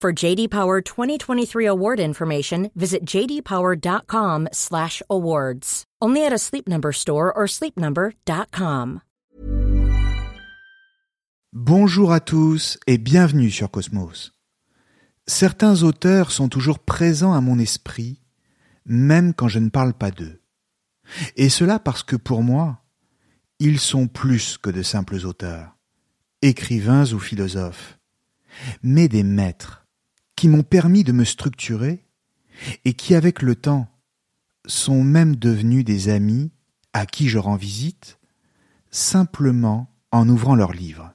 For JD Power 2023 award information, visit jdpower.com/awards. Only at a Sleep Number store or sleepnumber.com. Bonjour à tous et bienvenue sur Cosmos. Certains auteurs sont toujours présents à mon esprit, même quand je ne parle pas d'eux. Et cela parce que pour moi, ils sont plus que de simples auteurs, écrivains ou philosophes, mais des maîtres qui m'ont permis de me structurer et qui, avec le temps, sont même devenus des amis à qui je rends visite, simplement en ouvrant leurs livres.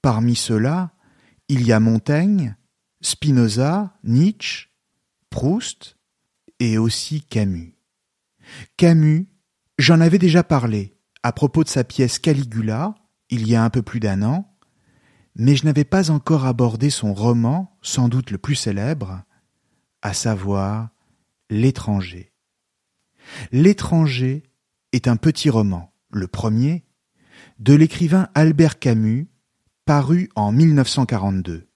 Parmi ceux-là, il y a Montaigne, Spinoza, Nietzsche, Proust et aussi Camus. Camus, j'en avais déjà parlé à propos de sa pièce Caligula, il y a un peu plus d'un an, mais je n'avais pas encore abordé son roman, sans doute le plus célèbre, à savoir L'étranger. L'étranger est un petit roman, le premier, de l'écrivain Albert Camus, paru en 1942.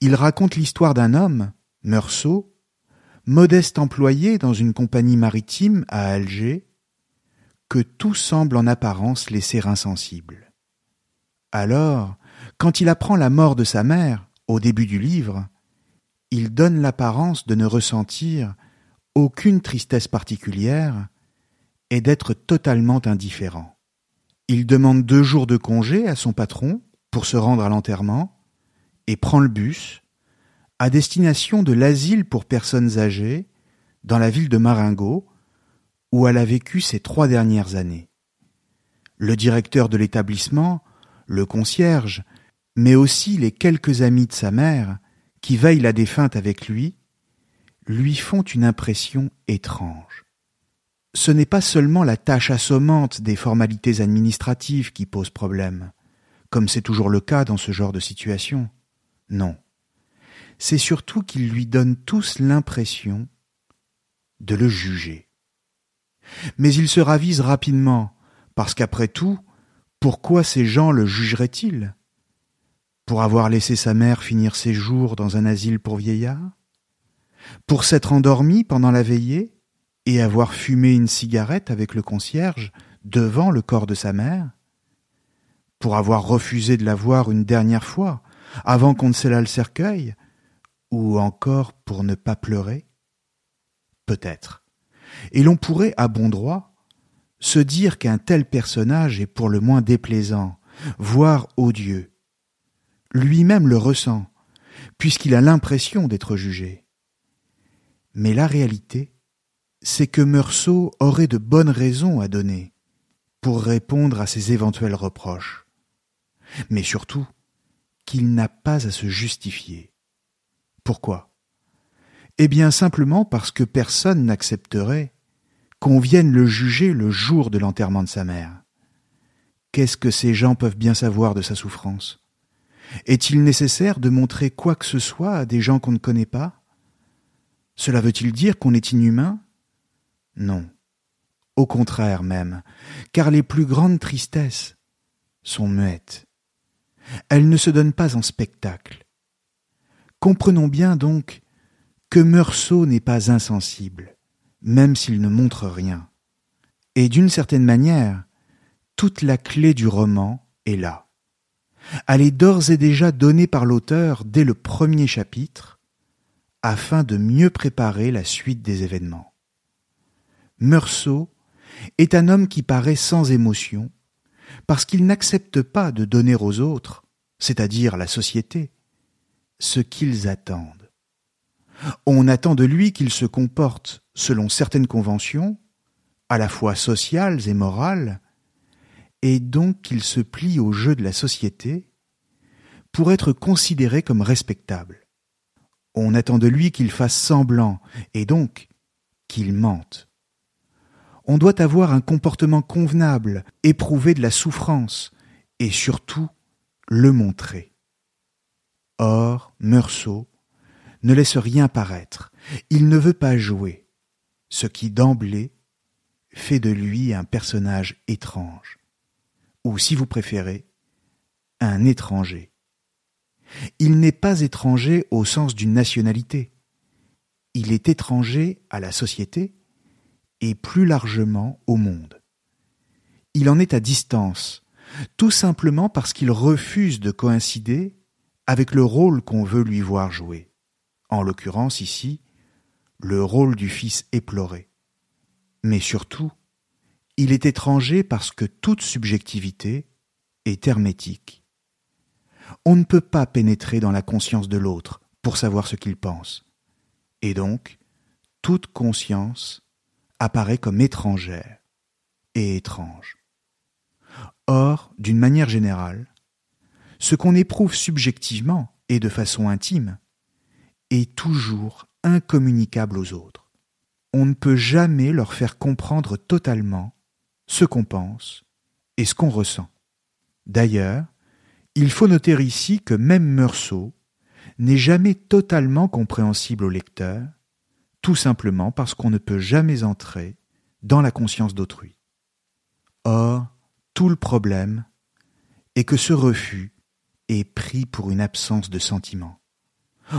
Il raconte l'histoire d'un homme, Meursault, modeste employé dans une compagnie maritime à Alger, que tout semble en apparence laisser insensible. Alors, quand il apprend la mort de sa mère, au début du livre, il donne l'apparence de ne ressentir aucune tristesse particulière et d'être totalement indifférent. Il demande deux jours de congé à son patron pour se rendre à l'enterrement et prend le bus à destination de l'asile pour personnes âgées dans la ville de Maringo où elle a vécu ces trois dernières années. Le directeur de l'établissement, le concierge, mais aussi les quelques amis de sa mère qui veillent la défunte avec lui, lui font une impression étrange. Ce n'est pas seulement la tâche assommante des formalités administratives qui pose problème, comme c'est toujours le cas dans ce genre de situation. Non. C'est surtout qu'ils lui donnent tous l'impression de le juger. Mais il se ravise rapidement, parce qu'après tout, pourquoi ces gens le jugeraient-ils? Pour avoir laissé sa mère finir ses jours dans un asile pour vieillards Pour s'être endormi pendant la veillée et avoir fumé une cigarette avec le concierge devant le corps de sa mère Pour avoir refusé de la voir une dernière fois avant qu'on ne scellât le cercueil Ou encore pour ne pas pleurer Peut-être. Et l'on pourrait, à bon droit, se dire qu'un tel personnage est pour le moins déplaisant, voire odieux. Lui-même le ressent, puisqu'il a l'impression d'être jugé. Mais la réalité, c'est que Meursault aurait de bonnes raisons à donner pour répondre à ses éventuels reproches. Mais surtout, qu'il n'a pas à se justifier. Pourquoi? Eh bien simplement parce que personne n'accepterait qu'on vienne le juger le jour de l'enterrement de sa mère. Qu'est-ce que ces gens peuvent bien savoir de sa souffrance? Est-il nécessaire de montrer quoi que ce soit à des gens qu'on ne connaît pas? Cela veut-il dire qu'on est inhumain? Non. Au contraire même, car les plus grandes tristesses sont muettes. Elle ne se donne pas en spectacle. Comprenons bien donc que Meursault n'est pas insensible, même s'il ne montre rien. Et d'une certaine manière, toute la clé du roman est là. Elle est d'ores et déjà donnée par l'auteur dès le premier chapitre, afin de mieux préparer la suite des événements. Meursault est un homme qui paraît sans émotion, parce qu'il n'accepte pas de donner aux autres, c'est-à-dire la société, ce qu'ils attendent. On attend de lui qu'il se comporte selon certaines conventions, à la fois sociales et morales, et donc qu'il se plie au jeu de la société pour être considéré comme respectable. On attend de lui qu'il fasse semblant, et donc qu'il mente. On doit avoir un comportement convenable, éprouver de la souffrance, et surtout le montrer. Or, Meursault ne laisse rien paraître, il ne veut pas jouer, ce qui d'emblée fait de lui un personnage étrange, ou si vous préférez, un étranger. Il n'est pas étranger au sens d'une nationalité, il est étranger à la société et plus largement au monde. Il en est à distance, tout simplement parce qu'il refuse de coïncider avec le rôle qu'on veut lui voir jouer, en l'occurrence ici, le rôle du fils éploré. Mais surtout, il est étranger parce que toute subjectivité est hermétique. On ne peut pas pénétrer dans la conscience de l'autre pour savoir ce qu'il pense. Et donc, toute conscience apparaît comme étrangère et étrange. Or, d'une manière générale, ce qu'on éprouve subjectivement et de façon intime est toujours incommunicable aux autres. On ne peut jamais leur faire comprendre totalement ce qu'on pense et ce qu'on ressent. D'ailleurs, il faut noter ici que même Meursault n'est jamais totalement compréhensible au lecteur, tout simplement parce qu'on ne peut jamais entrer dans la conscience d'autrui. Or, tout le problème est que ce refus est pris pour une absence de sentiment.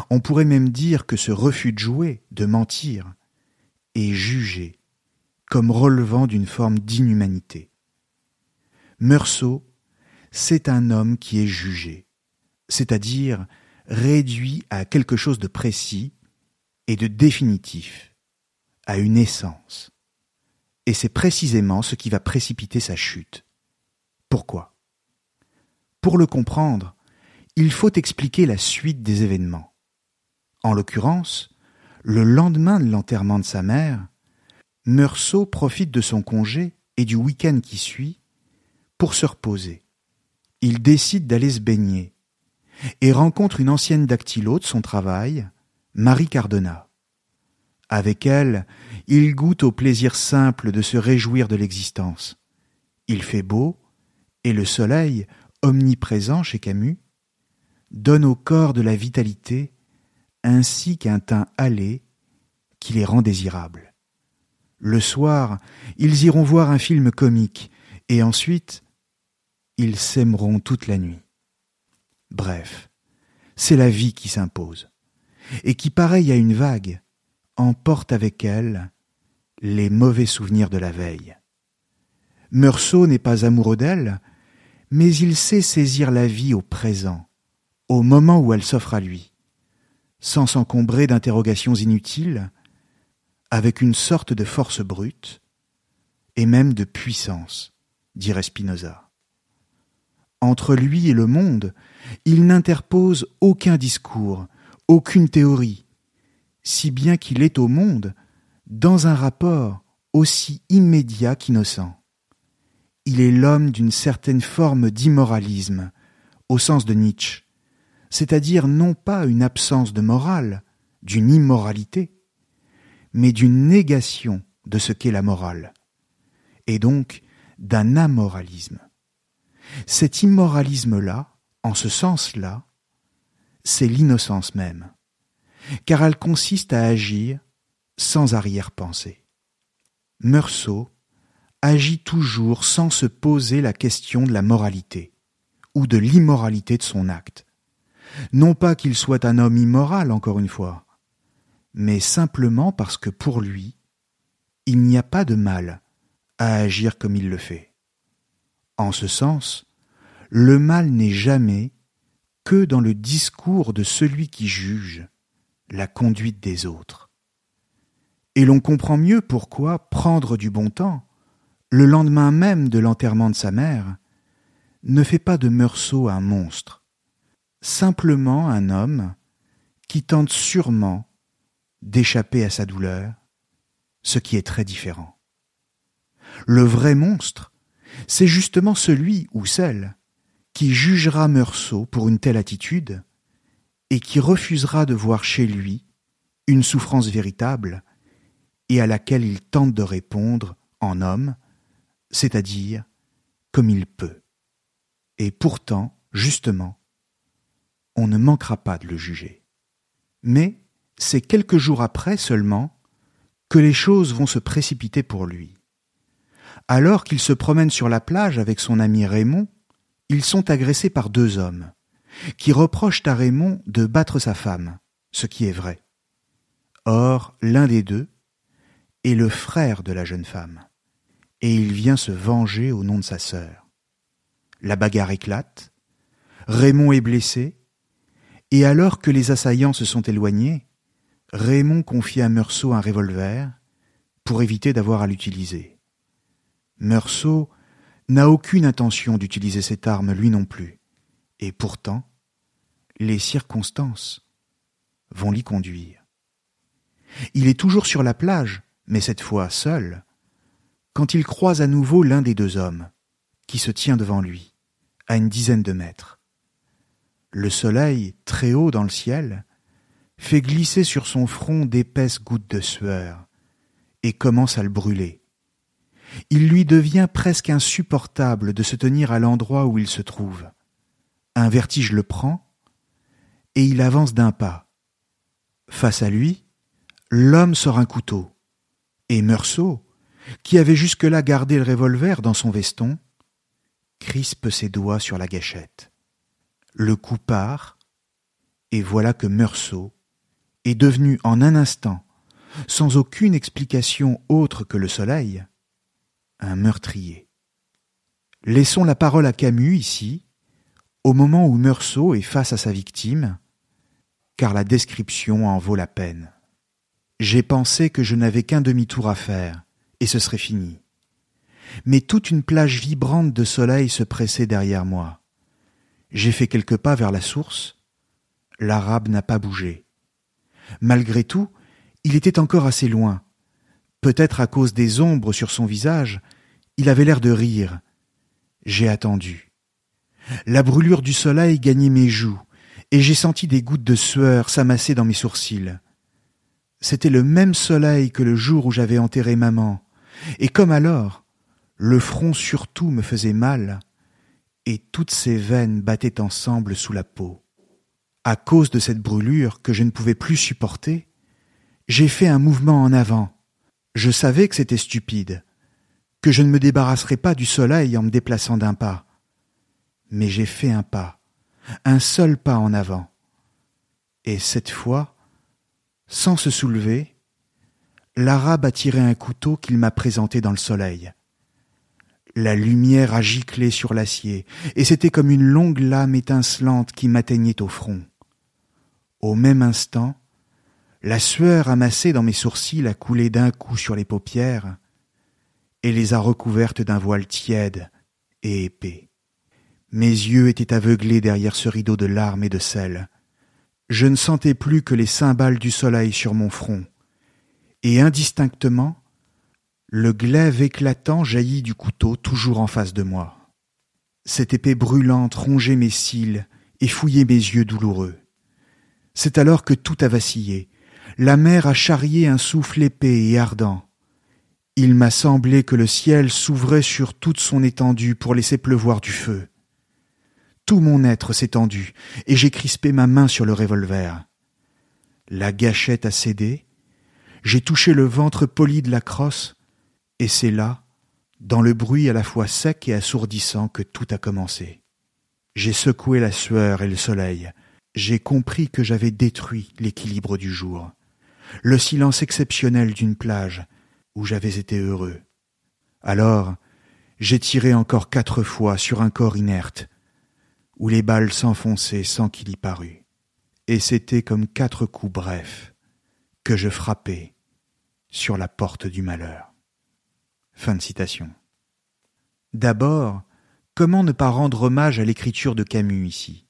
On pourrait même dire que ce refus de jouer, de mentir, est jugé comme relevant d'une forme d'inhumanité. Meursault, c'est un homme qui est jugé, c'est-à-dire réduit à quelque chose de précis et de définitif, à une essence. Et c'est précisément ce qui va précipiter sa chute. Pourquoi? Pour le comprendre, il faut expliquer la suite des événements. En l'occurrence, le lendemain de l'enterrement de sa mère, Meursault profite de son congé et du week-end qui suit pour se reposer. Il décide d'aller se baigner et rencontre une ancienne dactylo de son travail, Marie Cardona. Avec elle, il goûte au plaisir simple de se réjouir de l'existence. Il fait beau, et le soleil, omniprésent chez Camus, donne au corps de la vitalité ainsi qu'un teint hâlé qui les rend désirables. Le soir, ils iront voir un film comique, et ensuite, ils s'aimeront toute la nuit. Bref, c'est la vie qui s'impose, et qui, pareil à une vague, emporte avec elle les mauvais souvenirs de la veille. Meursault n'est pas amoureux d'elle, mais il sait saisir la vie au présent, au moment où elle s'offre à lui, sans s'encombrer d'interrogations inutiles, avec une sorte de force brute, et même de puissance, dirait Spinoza. Entre lui et le monde, il n'interpose aucun discours, aucune théorie, si bien qu'il est au monde dans un rapport aussi immédiat qu'innocent il est l'homme d'une certaine forme d'immoralisme, au sens de Nietzsche, c'est-à-dire non pas une absence de morale, d'une immoralité, mais d'une négation de ce qu'est la morale, et donc d'un amoralisme. Cet immoralisme-là, en ce sens-là, c'est l'innocence même, car elle consiste à agir sans arrière-pensée. Meursault agit toujours sans se poser la question de la moralité ou de l'immoralité de son acte. Non pas qu'il soit un homme immoral, encore une fois, mais simplement parce que pour lui, il n'y a pas de mal à agir comme il le fait. En ce sens, le mal n'est jamais que dans le discours de celui qui juge la conduite des autres. Et l'on comprend mieux pourquoi prendre du bon temps, le lendemain même de l'enterrement de sa mère, ne fait pas de Meursault un monstre, simplement un homme qui tente sûrement d'échapper à sa douleur, ce qui est très différent. Le vrai monstre, c'est justement celui ou celle qui jugera Meursault pour une telle attitude et qui refusera de voir chez lui une souffrance véritable et à laquelle il tente de répondre en homme, c'est-à-dire comme il peut. Et pourtant, justement, on ne manquera pas de le juger. Mais c'est quelques jours après seulement que les choses vont se précipiter pour lui. Alors qu'il se promène sur la plage avec son ami Raymond, ils sont agressés par deux hommes, qui reprochent à Raymond de battre sa femme, ce qui est vrai. Or, l'un des deux est le frère de la jeune femme, et il vient se venger au nom de sa sœur. La bagarre éclate, Raymond est blessé, et alors que les assaillants se sont éloignés, Raymond confie à Meursault un revolver pour éviter d'avoir à l'utiliser. Meursault n'a aucune intention d'utiliser cette arme lui non plus, et pourtant, les circonstances vont l'y conduire. Il est toujours sur la plage, mais cette fois seul, quand il croise à nouveau l'un des deux hommes, qui se tient devant lui, à une dizaine de mètres. Le soleil, très haut dans le ciel, fait glisser sur son front d'épaisses gouttes de sueur, et commence à le brûler. Il lui devient presque insupportable de se tenir à l'endroit où il se trouve. Un vertige le prend, et il avance d'un pas. Face à lui, l'homme sort un couteau, et Meursault, qui avait jusque-là gardé le revolver dans son veston, crispe ses doigts sur la gâchette. Le coup part, et voilà que Meursault est devenu en un instant, sans aucune explication autre que le soleil, un meurtrier. Laissons la parole à Camus ici, au moment où Meursault est face à sa victime, car la description en vaut la peine. J'ai pensé que je n'avais qu'un demi-tour à faire, et ce serait fini. Mais toute une plage vibrante de soleil se pressait derrière moi. J'ai fait quelques pas vers la source. L'arabe n'a pas bougé. Malgré tout, il était encore assez loin. Peut-être à cause des ombres sur son visage, il avait l'air de rire. J'ai attendu. La brûlure du soleil gagnait mes joues, et j'ai senti des gouttes de sueur s'amasser dans mes sourcils. C'était le même soleil que le jour où j'avais enterré maman, et comme alors, le front surtout me faisait mal, et toutes ses veines battaient ensemble sous la peau. À cause de cette brûlure que je ne pouvais plus supporter, j'ai fait un mouvement en avant. Je savais que c'était stupide, que je ne me débarrasserais pas du soleil en me déplaçant d'un pas. Mais j'ai fait un pas, un seul pas en avant. Et cette fois, sans se soulever, l'arabe a tiré un couteau qu'il m'a présenté dans le soleil. La lumière a giclé sur l'acier, et c'était comme une longue lame étincelante qui m'atteignait au front. Au même instant, la sueur amassée dans mes sourcils a coulé d'un coup sur les paupières et les a recouvertes d'un voile tiède et épais. Mes yeux étaient aveuglés derrière ce rideau de larmes et de sel. Je ne sentais plus que les cymbales du soleil sur mon front, et indistinctement, le glaive éclatant jaillit du couteau toujours en face de moi. Cette épée brûlante rongeait mes cils et fouillait mes yeux douloureux. C'est alors que tout a vacillé. La mer a charrié un souffle épais et ardent. Il m'a semblé que le ciel s'ouvrait sur toute son étendue pour laisser pleuvoir du feu. Tout mon être s'est tendu, et j'ai crispé ma main sur le revolver. La gâchette a cédé, j'ai touché le ventre poli de la crosse, et c'est là, dans le bruit à la fois sec et assourdissant, que tout a commencé. J'ai secoué la sueur et le soleil. J'ai compris que j'avais détruit l'équilibre du jour, le silence exceptionnel d'une plage où j'avais été heureux. Alors, j'ai tiré encore quatre fois sur un corps inerte, où les balles s'enfonçaient sans qu'il y parût, et c'était comme quatre coups brefs que je frappais sur la porte du malheur. Fin de citation. D'abord, comment ne pas rendre hommage à l'écriture de Camus ici?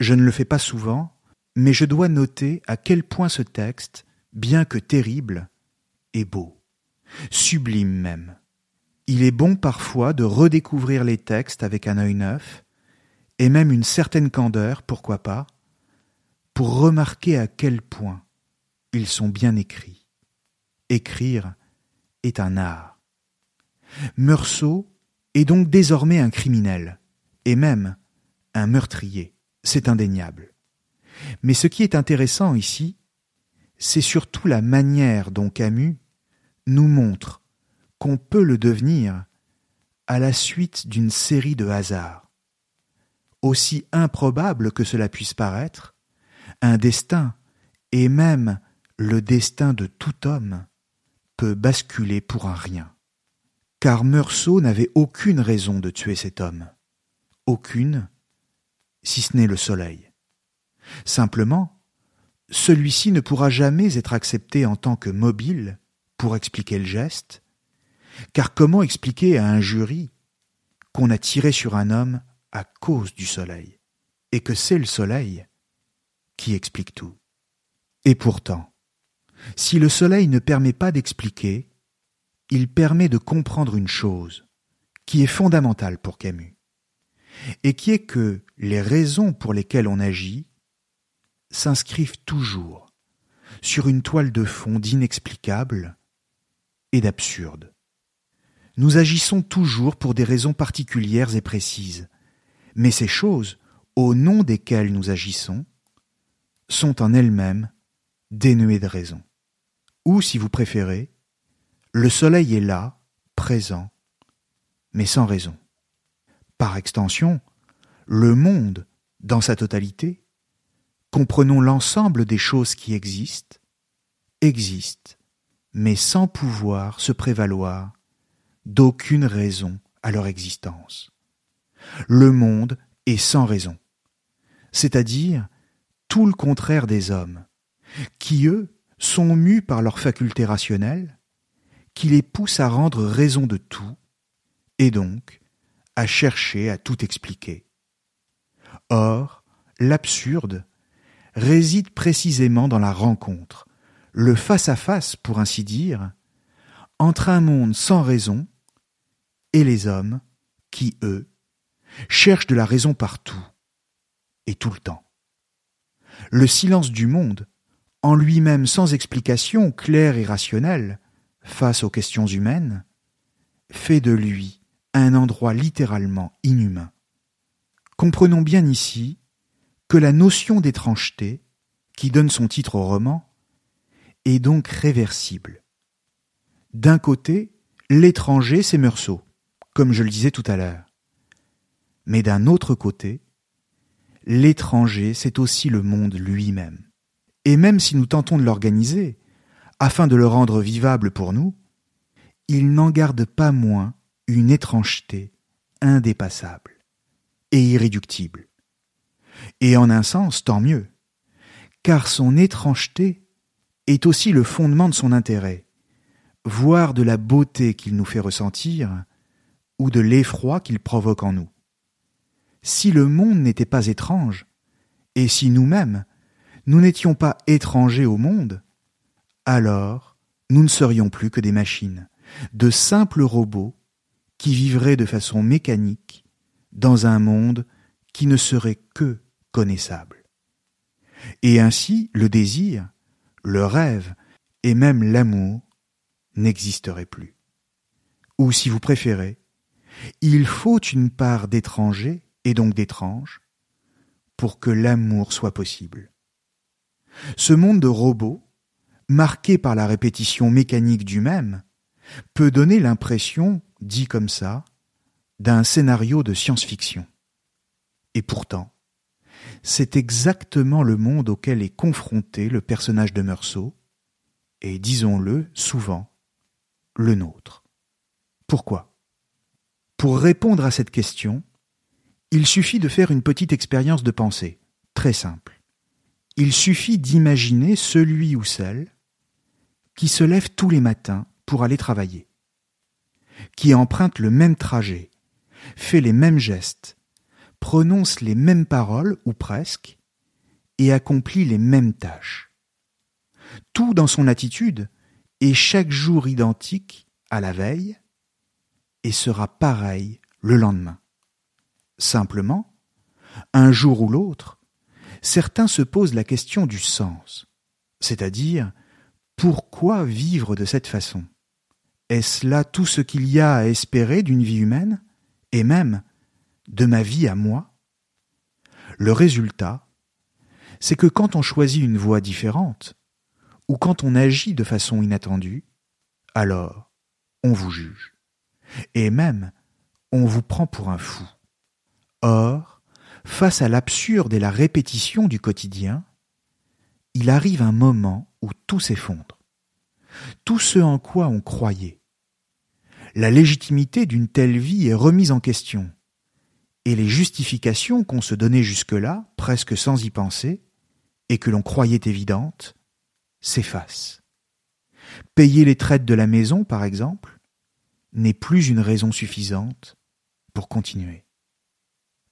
Je ne le fais pas souvent, mais je dois noter à quel point ce texte, bien que terrible, est beau, sublime même. Il est bon parfois de redécouvrir les textes avec un œil neuf, et même une certaine candeur, pourquoi pas, pour remarquer à quel point ils sont bien écrits. Écrire est un art. Meursault est donc désormais un criminel, et même un meurtrier, c'est indéniable. Mais ce qui est intéressant ici, c'est surtout la manière dont Camus nous montre qu'on peut le devenir à la suite d'une série de hasards. Aussi improbable que cela puisse paraître, un destin, et même le destin de tout homme, peut basculer pour un rien. Car Meursault n'avait aucune raison de tuer cet homme. Aucune, si ce n'est le soleil. Simplement, celui-ci ne pourra jamais être accepté en tant que mobile pour expliquer le geste, car comment expliquer à un jury qu'on a tiré sur un homme à cause du soleil, et que c'est le soleil qui explique tout? Et pourtant, si le soleil ne permet pas d'expliquer, il permet de comprendre une chose qui est fondamentale pour Camus, et qui est que les raisons pour lesquelles on agit s'inscrivent toujours sur une toile de fond d'inexplicable et d'absurde. Nous agissons toujours pour des raisons particulières et précises, mais ces choses, au nom desquelles nous agissons, sont en elles-mêmes dénuées de raison. Ou, si vous préférez, le soleil est là, présent, mais sans raison. Par extension, le monde, dans sa totalité, comprenons l'ensemble des choses qui existent, existe, mais sans pouvoir se prévaloir d'aucune raison à leur existence. Le monde est sans raison, c'est-à-dire tout le contraire des hommes, qui eux sont mus par leurs facultés rationnelles, qui les poussent à rendre raison de tout, et donc à chercher à tout expliquer. Or, l'absurde réside précisément dans la rencontre, le face-à-face, pour ainsi dire, entre un monde sans raison et les hommes qui, eux, cherchent de la raison partout et tout le temps. Le silence du monde, en lui-même sans explication claire et rationnelle face aux questions humaines, fait de lui un endroit littéralement inhumain. Comprenons bien ici que la notion d'étrangeté, qui donne son titre au roman, est donc réversible. D'un côté, l'étranger, c'est Meursault comme je le disais tout à l'heure. Mais d'un autre côté, l'étranger, c'est aussi le monde lui-même. Et même si nous tentons de l'organiser, afin de le rendre vivable pour nous, il n'en garde pas moins une étrangeté indépassable et irréductible. Et en un sens, tant mieux, car son étrangeté est aussi le fondement de son intérêt, voire de la beauté qu'il nous fait ressentir ou de l'effroi qu'il provoque en nous. Si le monde n'était pas étrange, et si nous-mêmes, nous n'étions pas étrangers au monde, alors nous ne serions plus que des machines, de simples robots qui vivraient de façon mécanique dans un monde qui ne serait que connaissable. Et ainsi le désir, le rêve et même l'amour n'existeraient plus. Ou si vous préférez, il faut une part d'étranger, et donc d'étrange, pour que l'amour soit possible. Ce monde de robots, marqué par la répétition mécanique du même, peut donner l'impression, dit comme ça, d'un scénario de science-fiction. Et pourtant, c'est exactement le monde auquel est confronté le personnage de Meursault, et disons-le souvent, le nôtre. Pourquoi? Pour répondre à cette question, Il suffit de faire une petite expérience de pensée, très simple. Il suffit d'imaginer celui ou celle qui se lève tous les matins pour aller travailler, qui emprunte le même trajet, fait les mêmes gestes, prononce les mêmes paroles ou presque, et accomplit les mêmes tâches. Tout dans son attitude est chaque jour identique à la veille et sera pareil le lendemain. Simplement, un jour ou l'autre, certains se posent la question du sens, c'est-à-dire pourquoi vivre de cette façon? Est-ce là tout ce qu'il y a à espérer d'une vie humaine? Et même de ma vie à moi? Le résultat, c'est que quand on choisit une voie différente, ou quand on agit de façon inattendue, alors on vous juge. Et même, on vous prend pour un fou. Or, face à l'absurde et la répétition du quotidien, il arrive un moment où tout s'effondre. Tout ce en quoi on croyait. La légitimité d'une telle vie est remise en question, et les justifications qu'on se donnait jusque-là, presque sans y penser, et que l'on croyait évidentes, s'effacent. Payer les traites de la maison, par exemple, n'est plus une raison suffisante pour continuer.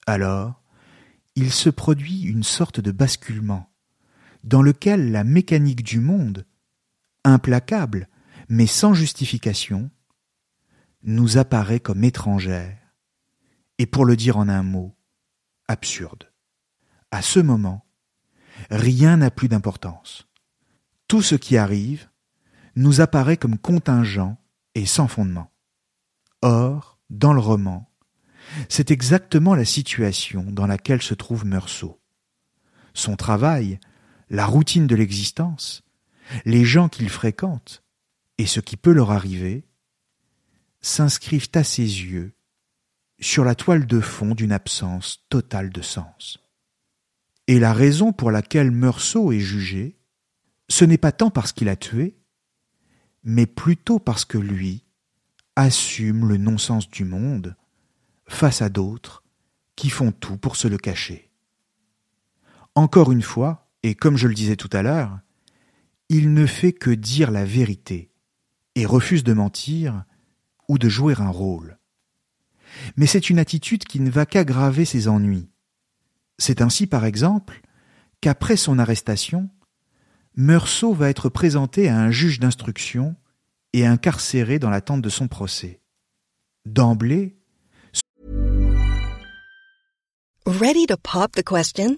Alors, il se produit une sorte de basculement, dans lequel la mécanique du monde, implacable, mais sans justification, nous apparaît comme étrangère, et pour le dire en un mot, absurde. À ce moment, rien n'a plus d'importance. Tout ce qui arrive nous apparaît comme contingent et sans fondement. Or, dans le roman, c'est exactement la situation dans laquelle se trouve Meursault. Son travail, la routine de l'existence, les gens qu'il fréquente, et ce qui peut leur arriver, s'inscrivent à ses yeux sur la toile de fond d'une absence totale de sens. Et la raison pour laquelle Meursault est jugé, ce n'est pas tant parce qu'il a tué, mais plutôt parce que lui assume le non-sens du monde face à d'autres qui font tout pour se le cacher. Encore une fois, et comme je le disais tout à l'heure, il ne fait que dire la vérité et refuse de mentir ou de jouer un rôle. Mais c'est une attitude qui ne va qu'aggraver ses ennuis. C'est ainsi, par exemple, qu'après son arrestation, Meursault va être présenté à un juge d'instruction et incarcéré dans l'attente de son procès. D'emblée, Ready to pop the question?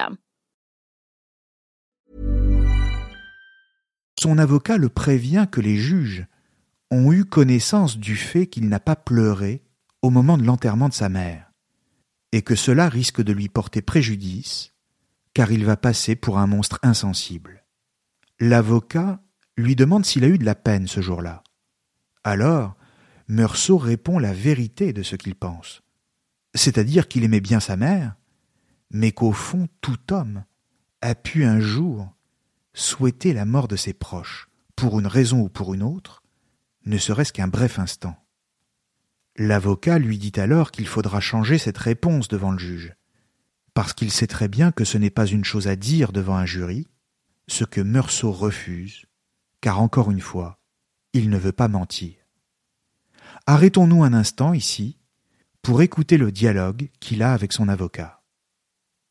Son avocat le prévient que les juges ont eu connaissance du fait qu'il n'a pas pleuré au moment de l'enterrement de sa mère, et que cela risque de lui porter préjudice, car il va passer pour un monstre insensible. L'avocat lui demande s'il a eu de la peine ce jour-là. Alors, Meursault répond la vérité de ce qu'il pense, c'est-à-dire qu'il aimait bien sa mère, mais qu'au fond tout homme a pu un jour souhaiter la mort de ses proches, pour une raison ou pour une autre, ne serait-ce qu'un bref instant. L'avocat lui dit alors qu'il faudra changer cette réponse devant le juge, parce qu'il sait très bien que ce n'est pas une chose à dire devant un jury, ce que Meursault refuse, car encore une fois, il ne veut pas mentir. Arrêtons-nous un instant ici pour écouter le dialogue qu'il a avec son avocat.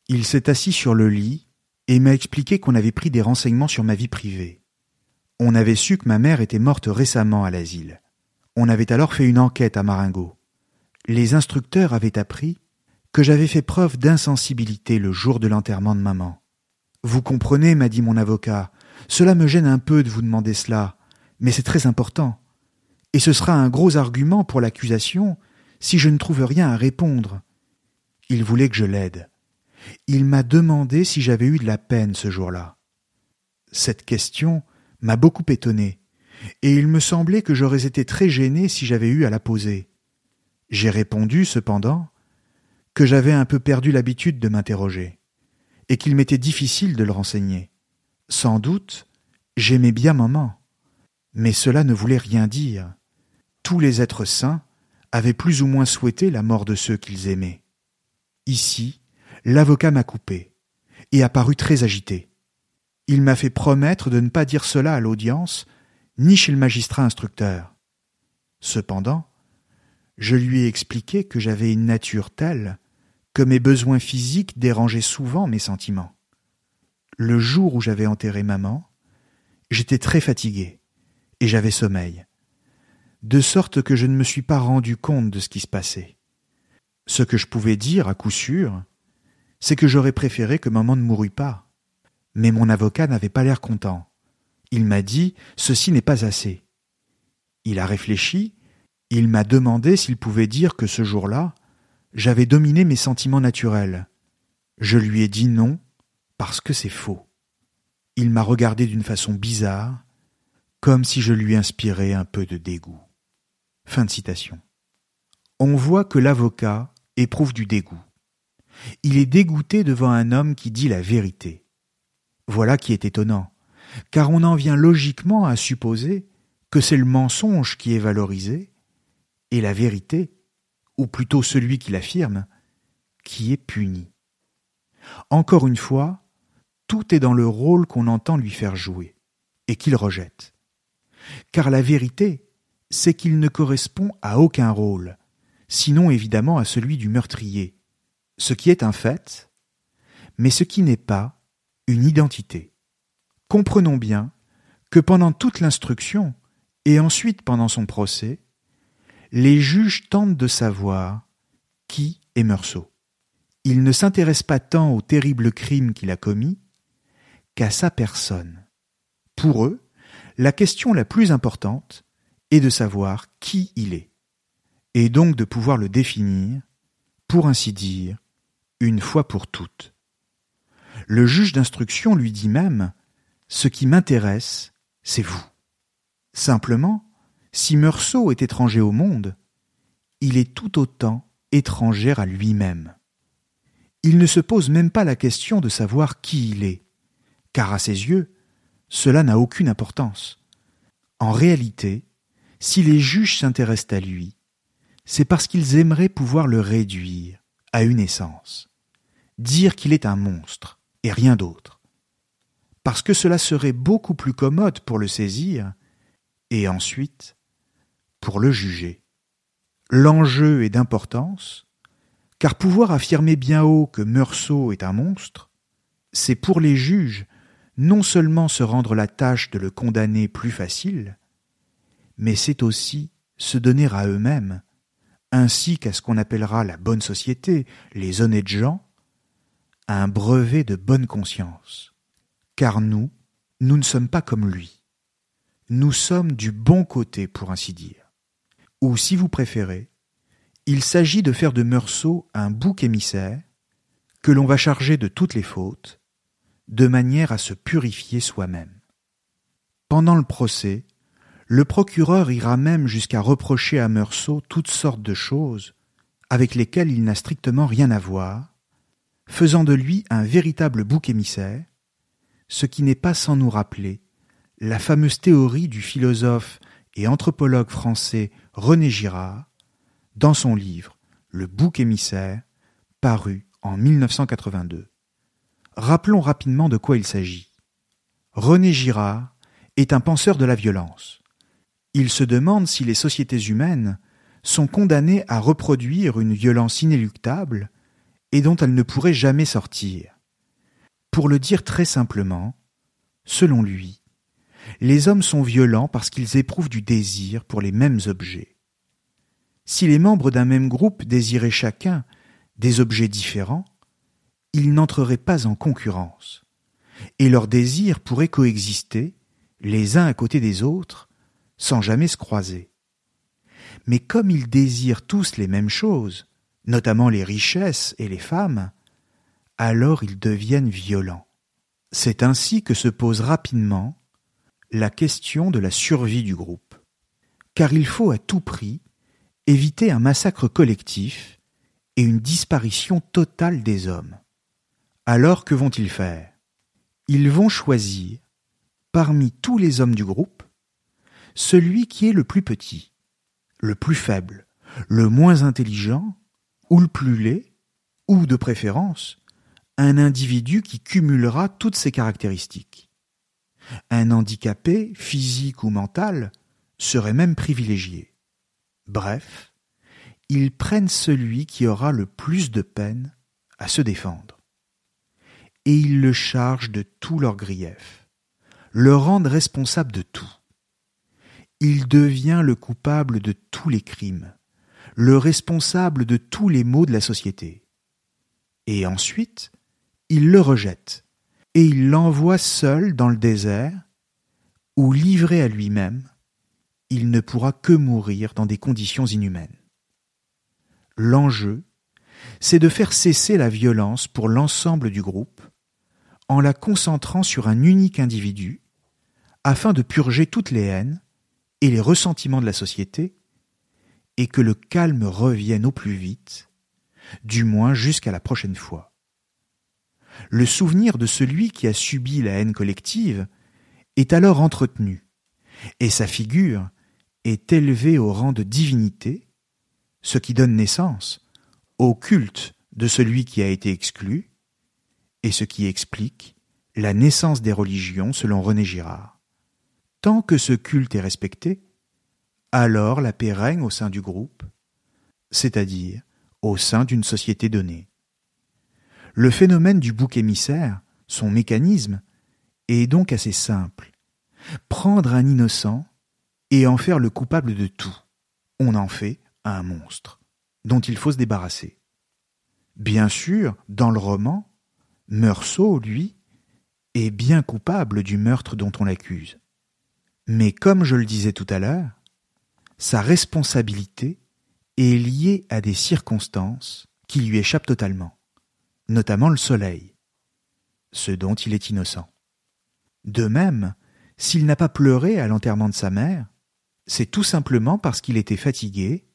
Il s'est assis sur le lit et m'a expliqué qu'on avait pris des renseignements sur ma vie privée. On avait su que ma mère était morte récemment à l'asile. On avait alors fait une enquête à Maringo. Les instructeurs avaient appris que j'avais fait preuve d'insensibilité le jour de l'enterrement de maman. Vous comprenez, m'a dit mon avocat, cela me gêne un peu de vous demander cela, mais c'est très important et ce sera un gros argument pour l'accusation si je ne trouve rien à répondre. Il voulait que je l'aide. Il m'a demandé si j'avais eu de la peine ce jour-là. Cette question m'a beaucoup étonné, et il me semblait que j'aurais été très gêné si j'avais eu à la poser. J'ai répondu, cependant, que j'avais un peu perdu l'habitude de m'interroger, et qu'il m'était difficile de le renseigner. Sans doute, j'aimais bien maman, mais cela ne voulait rien dire tous les êtres saints avaient plus ou moins souhaité la mort de ceux qu'ils aimaient. Ici, l'avocat m'a coupé et a paru très agité. Il m'a fait promettre de ne pas dire cela à l'audience, ni chez le magistrat instructeur. Cependant, je lui ai expliqué que j'avais une nature telle que mes besoins physiques dérangeaient souvent mes sentiments. Le jour où j'avais enterré maman, j'étais très fatigué et j'avais sommeil de sorte que je ne me suis pas rendu compte de ce qui se passait. Ce que je pouvais dire, à coup sûr, c'est que j'aurais préféré que maman ne mourût pas. Mais mon avocat n'avait pas l'air content. Il m'a dit Ceci n'est pas assez. Il a réfléchi, il m'a demandé s'il pouvait dire que ce jour-là, j'avais dominé mes sentiments naturels. Je lui ai dit non, parce que c'est faux. Il m'a regardé d'une façon bizarre, comme si je lui inspirais un peu de dégoût. Fin de citation. On voit que l'avocat éprouve du dégoût. Il est dégoûté devant un homme qui dit la vérité. Voilà qui est étonnant, car on en vient logiquement à supposer que c'est le mensonge qui est valorisé, et la vérité, ou plutôt celui qui l'affirme, qui est puni. Encore une fois, tout est dans le rôle qu'on entend lui faire jouer, et qu'il rejette. Car la vérité, c'est qu'il ne correspond à aucun rôle, sinon évidemment à celui du meurtrier, ce qui est un fait, mais ce qui n'est pas une identité. Comprenons bien que pendant toute l'instruction, et ensuite pendant son procès, les juges tentent de savoir qui est Meursault. Ils ne s'intéressent pas tant au terrible crime qu'il a commis qu'à sa personne. Pour eux, la question la plus importante, et de savoir qui il est, et donc de pouvoir le définir, pour ainsi dire, une fois pour toutes. Le juge d'instruction lui dit même Ce qui m'intéresse, c'est vous. Simplement, si Meursault est étranger au monde, il est tout autant étranger à lui-même. Il ne se pose même pas la question de savoir qui il est, car à ses yeux, cela n'a aucune importance. En réalité, si les juges s'intéressent à lui, c'est parce qu'ils aimeraient pouvoir le réduire à une essence, dire qu'il est un monstre, et rien d'autre. Parce que cela serait beaucoup plus commode pour le saisir, et ensuite pour le juger. L'enjeu est d'importance, car pouvoir affirmer bien haut que Meursault est un monstre, c'est pour les juges non seulement se rendre la tâche de le condamner plus facile, mais c'est aussi se donner à eux-mêmes, ainsi qu'à ce qu'on appellera la bonne société, les honnêtes gens, un brevet de bonne conscience. Car nous, nous ne sommes pas comme lui. Nous sommes du bon côté, pour ainsi dire. Ou, si vous préférez, il s'agit de faire de Meursault un bouc émissaire que l'on va charger de toutes les fautes, de manière à se purifier soi-même. Pendant le procès, le procureur ira même jusqu'à reprocher à Meursault toutes sortes de choses avec lesquelles il n'a strictement rien à voir, faisant de lui un véritable bouc émissaire, ce qui n'est pas sans nous rappeler la fameuse théorie du philosophe et anthropologue français René Girard dans son livre Le bouc émissaire, paru en 1982. Rappelons rapidement de quoi il s'agit. René Girard est un penseur de la violence. Il se demande si les sociétés humaines sont condamnées à reproduire une violence inéluctable et dont elles ne pourraient jamais sortir. Pour le dire très simplement, selon lui, les hommes sont violents parce qu'ils éprouvent du désir pour les mêmes objets. Si les membres d'un même groupe désiraient chacun des objets différents, ils n'entreraient pas en concurrence, et leurs désirs pourraient coexister, les uns à côté des autres, sans jamais se croiser. Mais comme ils désirent tous les mêmes choses, notamment les richesses et les femmes, alors ils deviennent violents. C'est ainsi que se pose rapidement la question de la survie du groupe. Car il faut à tout prix éviter un massacre collectif et une disparition totale des hommes. Alors que vont-ils faire? Ils vont choisir, parmi tous les hommes du groupe, celui qui est le plus petit, le plus faible, le moins intelligent, ou le plus laid, ou de préférence, un individu qui cumulera toutes ces caractéristiques. Un handicapé, physique ou mental, serait même privilégié. Bref, ils prennent celui qui aura le plus de peine à se défendre et ils le chargent de tous leurs griefs, le rendent responsable de tout. Il devient le coupable de tous les crimes, le responsable de tous les maux de la société. Et ensuite, il le rejette, et il l'envoie seul dans le désert, où, livré à lui-même, il ne pourra que mourir dans des conditions inhumaines. L'enjeu, c'est de faire cesser la violence pour l'ensemble du groupe, en la concentrant sur un unique individu, afin de purger toutes les haines et les ressentiments de la société, et que le calme revienne au plus vite, du moins jusqu'à la prochaine fois. Le souvenir de celui qui a subi la haine collective est alors entretenu, et sa figure est élevée au rang de divinité, ce qui donne naissance au culte de celui qui a été exclu, et ce qui explique la naissance des religions selon René Girard. Tant que ce culte est respecté, alors la paix règne au sein du groupe, c'est-à-dire au sein d'une société donnée. Le phénomène du bouc émissaire, son mécanisme, est donc assez simple. Prendre un innocent et en faire le coupable de tout. On en fait un monstre, dont il faut se débarrasser. Bien sûr, dans le roman, Meursault, lui, est bien coupable du meurtre dont on l'accuse. Mais comme je le disais tout à l'heure, sa responsabilité est liée à des circonstances qui lui échappent totalement, notamment le soleil, ce dont il est innocent. De même, s'il n'a pas pleuré à l'enterrement de sa mère, c'est tout simplement parce qu'il était fatigué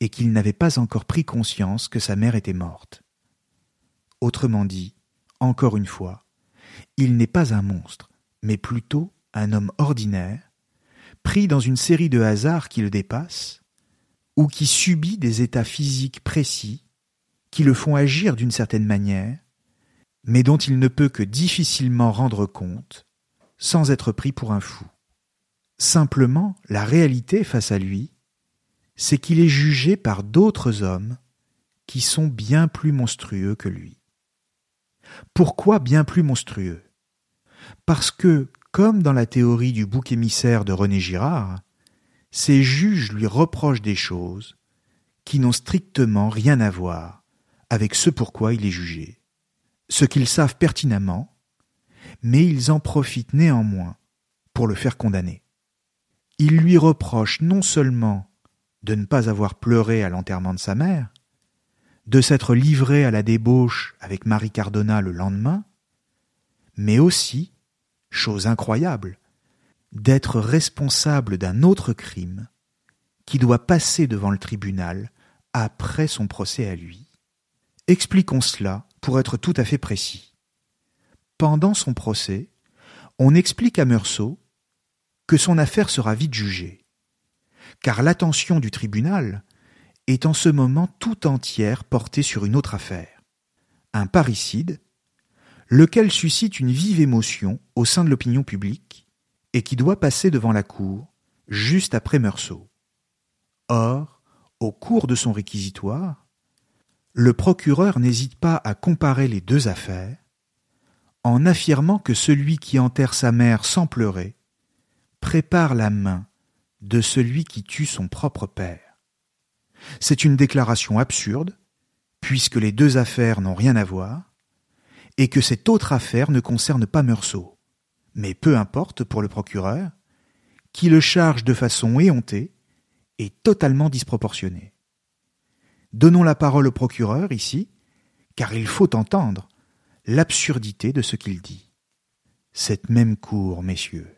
et qu'il n'avait pas encore pris conscience que sa mère était morte. Autrement dit, encore une fois, il n'est pas un monstre, mais plutôt un homme ordinaire, pris dans une série de hasards qui le dépassent, ou qui subit des états physiques précis qui le font agir d'une certaine manière, mais dont il ne peut que difficilement rendre compte sans être pris pour un fou. Simplement, la réalité face à lui, c'est qu'il est jugé par d'autres hommes qui sont bien plus monstrueux que lui. Pourquoi bien plus monstrueux? Parce que, comme dans la théorie du bouc émissaire de René Girard, ces juges lui reprochent des choses qui n'ont strictement rien à voir avec ce pourquoi il est jugé, ce qu'ils savent pertinemment, mais ils en profitent néanmoins pour le faire condamner. Ils lui reprochent non seulement de ne pas avoir pleuré à l'enterrement de sa mère, de s'être livré à la débauche avec Marie Cardona le lendemain, mais aussi, chose incroyable, d'être responsable d'un autre crime qui doit passer devant le tribunal après son procès à lui. Expliquons cela pour être tout à fait précis. Pendant son procès, on explique à Meursault que son affaire sera vite jugée, car l'attention du tribunal est en ce moment tout entière portée sur une autre affaire, un parricide, lequel suscite une vive émotion au sein de l'opinion publique et qui doit passer devant la cour juste après Meursault. Or, au cours de son réquisitoire, le procureur n'hésite pas à comparer les deux affaires en affirmant que celui qui enterre sa mère sans pleurer prépare la main de celui qui tue son propre père. C'est une déclaration absurde, puisque les deux affaires n'ont rien à voir, et que cette autre affaire ne concerne pas Meursault. Mais peu importe pour le procureur, qui le charge de façon éhontée et totalement disproportionnée. Donnons la parole au procureur ici, car il faut entendre l'absurdité de ce qu'il dit. Cette même cour, messieurs,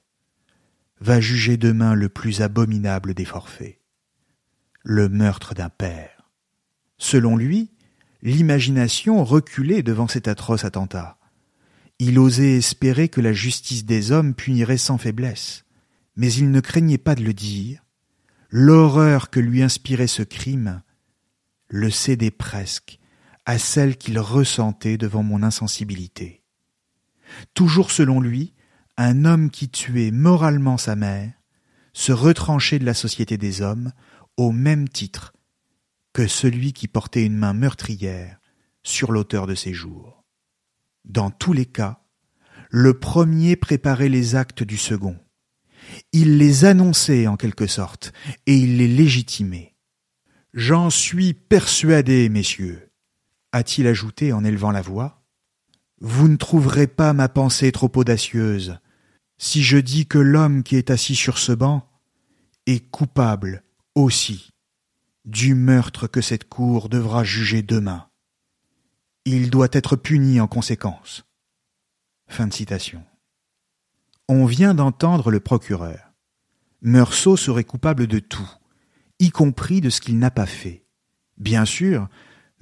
va juger demain le plus abominable des forfaits le meurtre d'un père. Selon lui, l'imagination reculait devant cet atroce attentat. Il osait espérer que la justice des hommes punirait sans faiblesse, mais il ne craignait pas de le dire. L'horreur que lui inspirait ce crime le cédait presque à celle qu'il ressentait devant mon insensibilité. Toujours selon lui, un homme qui tuait moralement sa mère se retranchait de la société des hommes au même titre que celui qui portait une main meurtrière sur l'auteur de ses jours. Dans tous les cas, le premier préparait les actes du second. Il les annonçait en quelque sorte, et il les légitimait. J'en suis persuadé, messieurs, a-t-il ajouté en élevant la voix. Vous ne trouverez pas ma pensée trop audacieuse si je dis que l'homme qui est assis sur ce banc est coupable aussi du meurtre que cette cour devra juger demain. Il doit être puni en conséquence. Fin de citation. On vient d'entendre le procureur. Meursault serait coupable de tout, y compris de ce qu'il n'a pas fait. Bien sûr,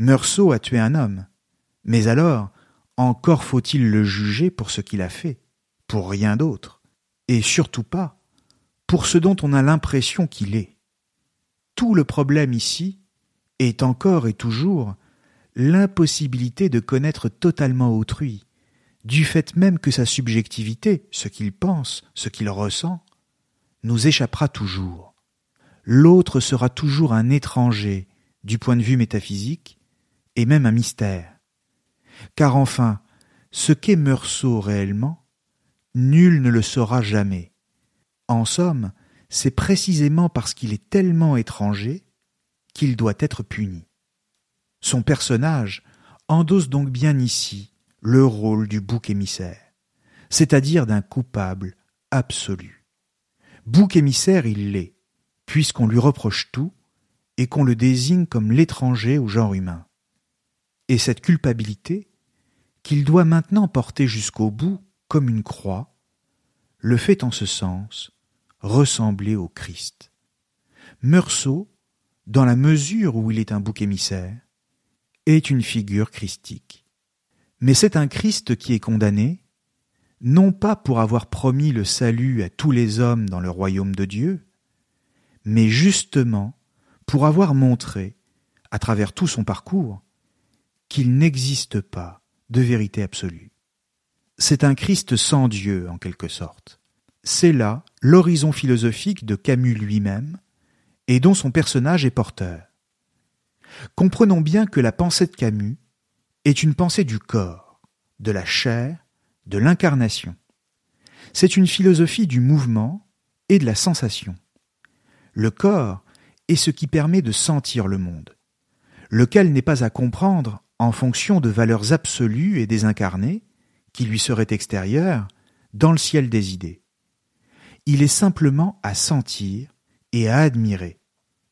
Meursault a tué un homme. Mais alors, encore faut-il le juger pour ce qu'il a fait, pour rien d'autre, et surtout pas pour ce dont on a l'impression qu'il est tout le problème ici est encore et toujours l'impossibilité de connaître totalement autrui, du fait même que sa subjectivité, ce qu'il pense, ce qu'il ressent, nous échappera toujours. L'autre sera toujours un étranger du point de vue métaphysique, et même un mystère. Car enfin, ce qu'est Meursault réellement, nul ne le saura jamais. En somme, c'est précisément parce qu'il est tellement étranger qu'il doit être puni. Son personnage endosse donc bien ici le rôle du bouc émissaire, c'est-à-dire d'un coupable absolu. Bouc émissaire il l'est, puisqu'on lui reproche tout et qu'on le désigne comme l'étranger au genre humain. Et cette culpabilité, qu'il doit maintenant porter jusqu'au bout comme une croix, le fait en ce sens ressembler au Christ. Meursault, dans la mesure où il est un bouc émissaire, est une figure christique. Mais c'est un Christ qui est condamné, non pas pour avoir promis le salut à tous les hommes dans le royaume de Dieu, mais justement pour avoir montré, à travers tout son parcours, qu'il n'existe pas de vérité absolue. C'est un Christ sans Dieu, en quelque sorte. C'est là l'horizon philosophique de Camus lui-même, et dont son personnage est porteur. Comprenons bien que la pensée de Camus est une pensée du corps, de la chair, de l'incarnation. C'est une philosophie du mouvement et de la sensation. Le corps est ce qui permet de sentir le monde, lequel n'est pas à comprendre en fonction de valeurs absolues et désincarnées, qui lui seraient extérieures, dans le ciel des idées. Il est simplement à sentir et à admirer,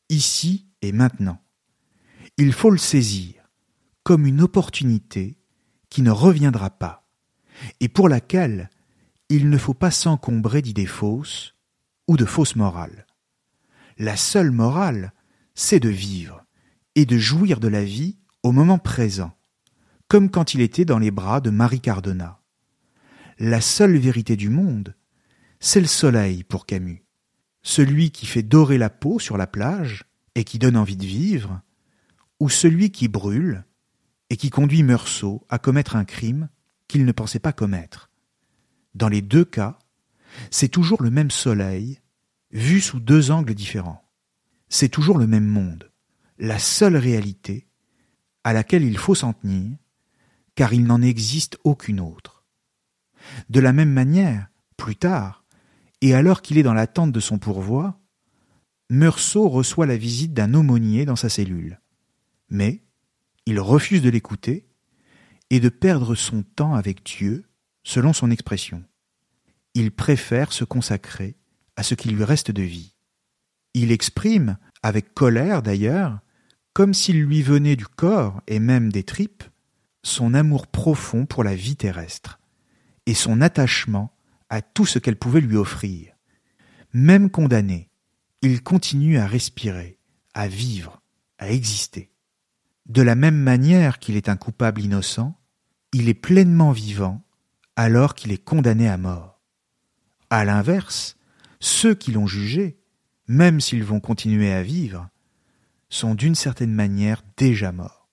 ici et maintenant. Il faut le saisir comme une opportunité qui ne reviendra pas, et pour laquelle il ne faut pas s'encombrer d'idées fausses ou de fausses morales. La seule morale, c'est de vivre et de jouir de la vie au moment présent, comme quand il était dans les bras de Marie Cardona. La seule vérité du monde, c'est le soleil pour Camus, celui qui fait dorer la peau sur la plage et qui donne envie de vivre, ou celui qui brûle et qui conduit Meursault à commettre un crime qu'il ne pensait pas commettre. Dans les deux cas, c'est toujours le même soleil, vu sous deux angles différents. C'est toujours le même monde, la seule réalité à laquelle il faut s'en tenir, car il n'en existe aucune autre. De la même manière, plus tard, et alors qu'il est dans l'attente de son pourvoi, Meursault reçoit la visite d'un aumônier dans sa cellule. Mais il refuse de l'écouter et de perdre son temps avec Dieu, selon son expression. Il préfère se consacrer à ce qui lui reste de vie. Il exprime, avec colère d'ailleurs, comme s'il lui venait du corps et même des tripes, son amour profond pour la vie terrestre et son attachement à tout ce qu'elle pouvait lui offrir. Même condamné, il continue à respirer, à vivre, à exister. De la même manière qu'il est un coupable innocent, il est pleinement vivant alors qu'il est condamné à mort. À l'inverse, ceux qui l'ont jugé, même s'ils vont continuer à vivre, sont d'une certaine manière déjà morts.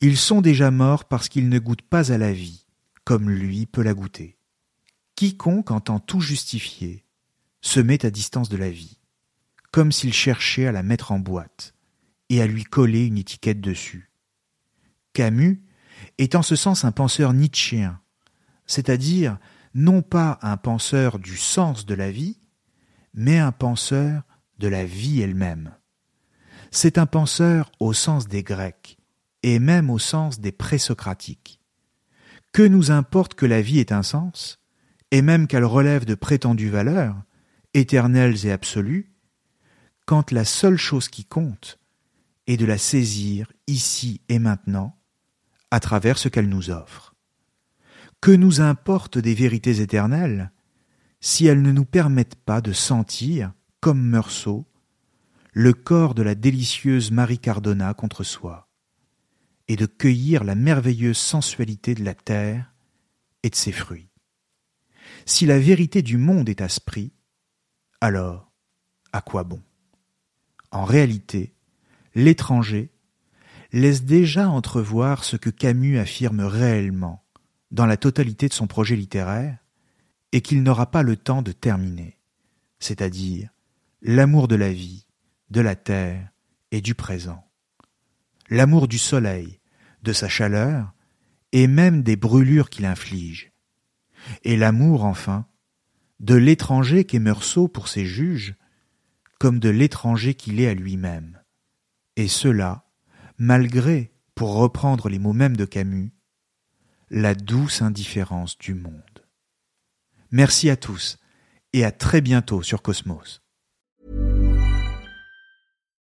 Ils sont déjà morts parce qu'ils ne goûtent pas à la vie, comme lui peut la goûter. Quiconque entend tout justifier se met à distance de la vie, comme s'il cherchait à la mettre en boîte et à lui coller une étiquette dessus. Camus est en ce sens un penseur nietzschéen, c'est-à-dire non pas un penseur du sens de la vie, mais un penseur de la vie elle-même. C'est un penseur au sens des Grecs, et même au sens des présocratiques. Que nous importe que la vie ait un sens, et même qu'elle relève de prétendues valeurs, éternelles et absolues, quand la seule chose qui compte est de la saisir ici et maintenant, à travers ce qu'elle nous offre. Que nous importe des vérités éternelles si elles ne nous permettent pas de sentir, comme Meursault, le corps de la délicieuse Marie Cardona contre soi, et de cueillir la merveilleuse sensualité de la terre et de ses fruits. Si la vérité du monde est à ce prix, alors à quoi bon? En réalité, l'étranger laisse déjà entrevoir ce que Camus affirme réellement dans la totalité de son projet littéraire et qu'il n'aura pas le temps de terminer, c'est-à-dire l'amour de la vie, de la terre et du présent, l'amour du soleil, de sa chaleur et même des brûlures qu'il inflige, et l'amour, enfin, de l'étranger qu'est Meursault pour ses juges, comme de l'étranger qu'il est à lui-même. Et cela, malgré, pour reprendre les mots mêmes de Camus, la douce indifférence du monde. Merci à tous et à très bientôt sur Cosmos.